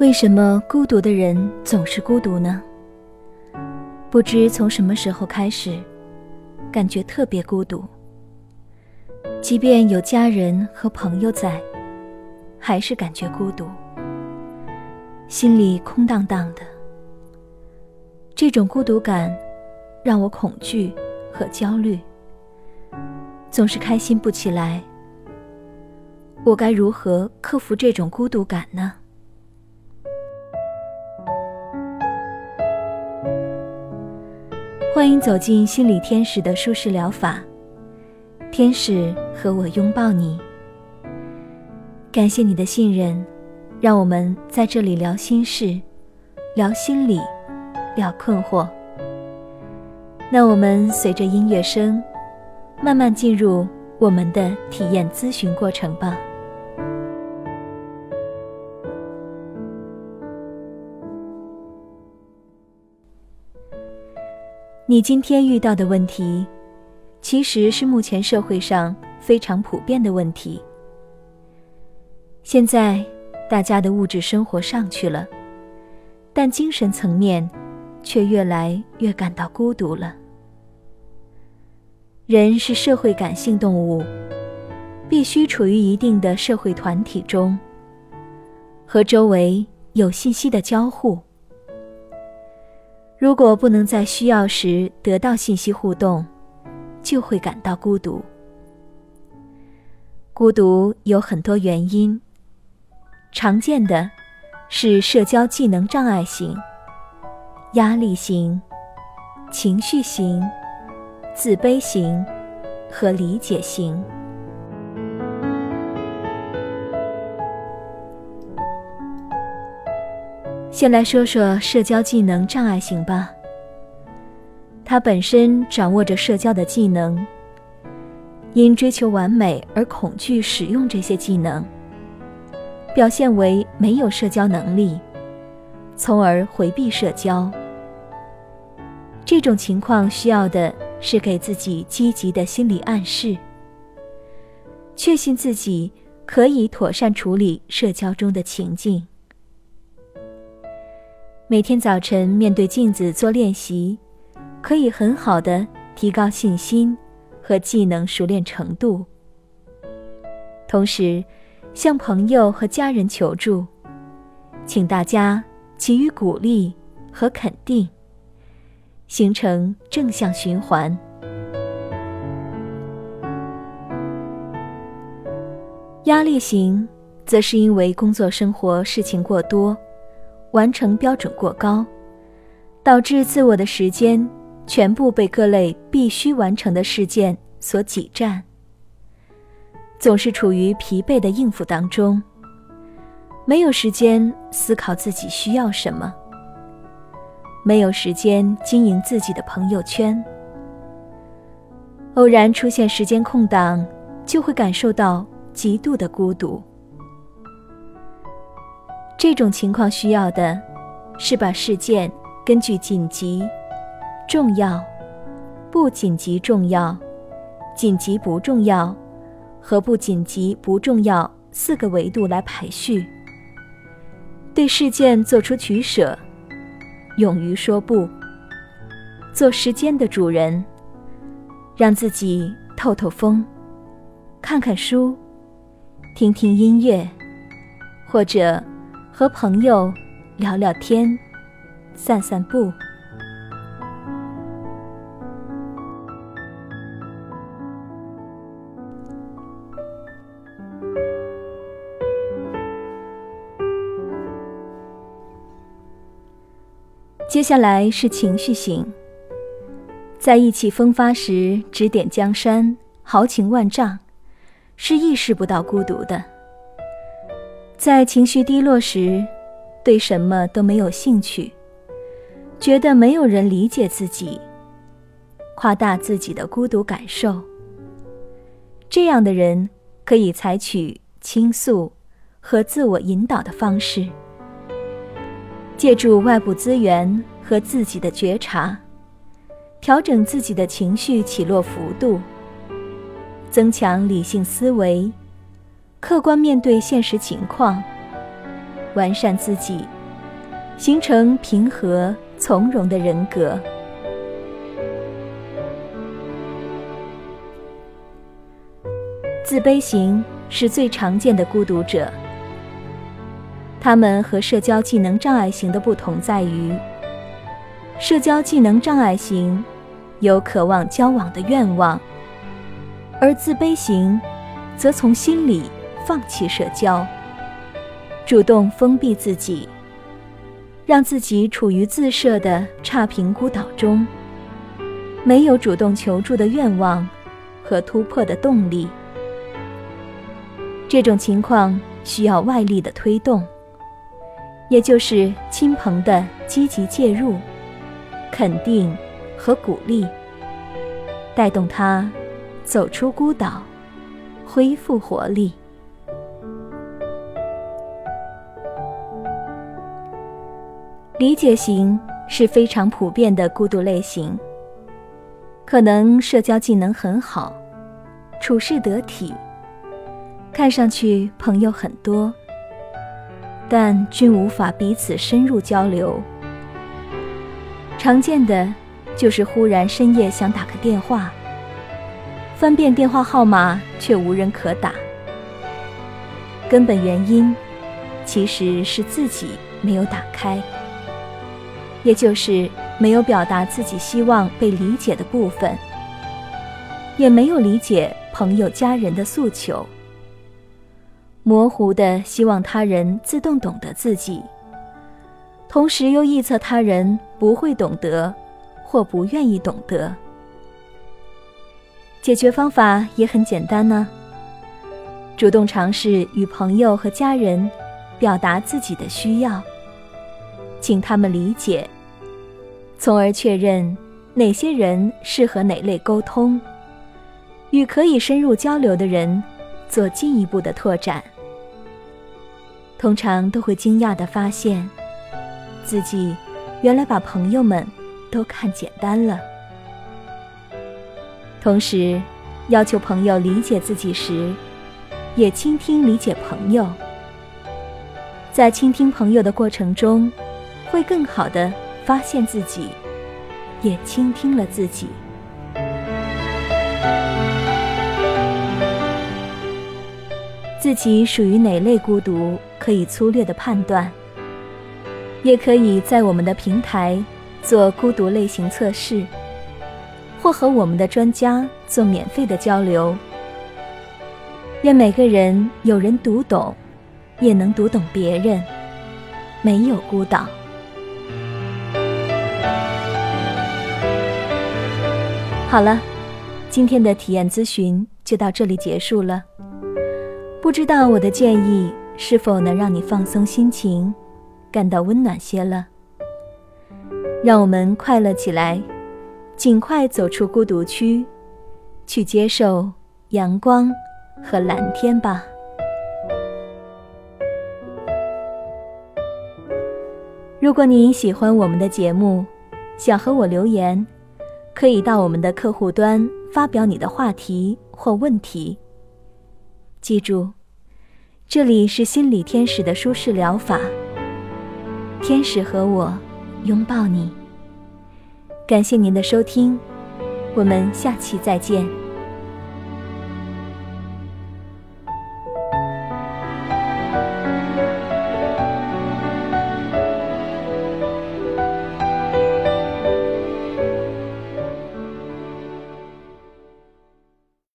为什么孤独的人总是孤独呢？不知从什么时候开始，感觉特别孤独。即便有家人和朋友在，还是感觉孤独，心里空荡荡的。这种孤独感让我恐惧和焦虑，总是开心不起来。我该如何克服这种孤独感呢？欢迎走进心理天使的舒适疗法，天使和我拥抱你。感谢你的信任，让我们在这里聊心事，聊心理，聊困惑。那我们随着音乐声，慢慢进入我们的体验咨询过程吧。你今天遇到的问题，其实是目前社会上非常普遍的问题。现在大家的物质生活上去了，但精神层面却越来越感到孤独了。人是社会感性动物，必须处于一定的社会团体中，和周围有信息的交互。如果不能在需要时得到信息互动，就会感到孤独。孤独有很多原因，常见的是社交技能障碍型、压力型、情绪型、自卑型和理解型。先来说说社交技能障碍型吧。他本身掌握着社交的技能，因追求完美而恐惧使用这些技能，表现为没有社交能力，从而回避社交。这种情况需要的是给自己积极的心理暗示，确信自己可以妥善处理社交中的情境。每天早晨面对镜子做练习，可以很好的提高信心和技能熟练程度。同时，向朋友和家人求助，请大家给予鼓励和肯定，形成正向循环。压力型，则是因为工作生活事情过多。完成标准过高，导致自我的时间全部被各类必须完成的事件所挤占，总是处于疲惫的应付当中，没有时间思考自己需要什么，没有时间经营自己的朋友圈，偶然出现时间空档，就会感受到极度的孤独。这种情况需要的，是把事件根据紧急、重要、不紧急、重要、紧急不重要和不紧急不重要四个维度来排序，对事件做出取舍，勇于说不，做时间的主人，让自己透透风，看看书，听听音乐，或者。和朋友聊聊天，散散步。接下来是情绪型，在意气风发时指点江山，豪情万丈，是意识不到孤独的。在情绪低落时，对什么都没有兴趣，觉得没有人理解自己，夸大自己的孤独感受。这样的人可以采取倾诉和自我引导的方式，借助外部资源和自己的觉察，调整自己的情绪起落幅度，增强理性思维。客观面对现实情况，完善自己，形成平和从容的人格。自卑型是最常见的孤独者。他们和社交技能障碍型的不同在于，社交技能障碍型有渴望交往的愿望，而自卑型则从心里放弃社交，主动封闭自己，让自己处于自设的差评孤岛中，没有主动求助的愿望和突破的动力。这种情况需要外力的推动。也就是亲朋的积极介入、肯定和鼓励，带动他走出孤岛，恢复活力。理解型是非常普遍的孤独类型，可能社交技能很好，处事得体，看上去朋友很多。但均无法彼此深入交流。常见的就是忽然深夜想打个电话，翻遍电话号码却无人可打。根本原因其实是自己没有打开，也就是没有表达自己希望被理解的部分，也没有理解朋友家人的诉求。模糊的希望他人自动懂得自己，同时又臆测他人不会懂得，或不愿意懂得。解决方法也很简单呢，主动尝试与朋友和家人表达自己的需要，请他们理解，从而确认哪些人适合哪类沟通，与可以深入交流的人做进一步的拓展。通常都会惊讶地发现，自己原来把朋友们都看简单了。同时，要求朋友理解自己时，也倾听理解朋友。在倾听朋友的过程中，会更好的发现自己，也倾听了自己。自己属于哪类孤独？可以粗略的判断，也可以在我们的平台做孤独类型测试，或和我们的专家做免费的交流。愿每个人有人读懂，也能读懂别人，没有孤岛。好了，今天的体验咨询就到这里结束了。不知道我的建议。是否能让你放松心情，感到温暖些了？让我们快乐起来，尽快走出孤独区，去接受阳光和蓝天吧。如果你喜欢我们的节目，想和我留言，可以到我们的客户端发表你的话题或问题。记住。这里是心理天使的舒适疗法，天使和我拥抱你。感谢您的收听，我们下期再见。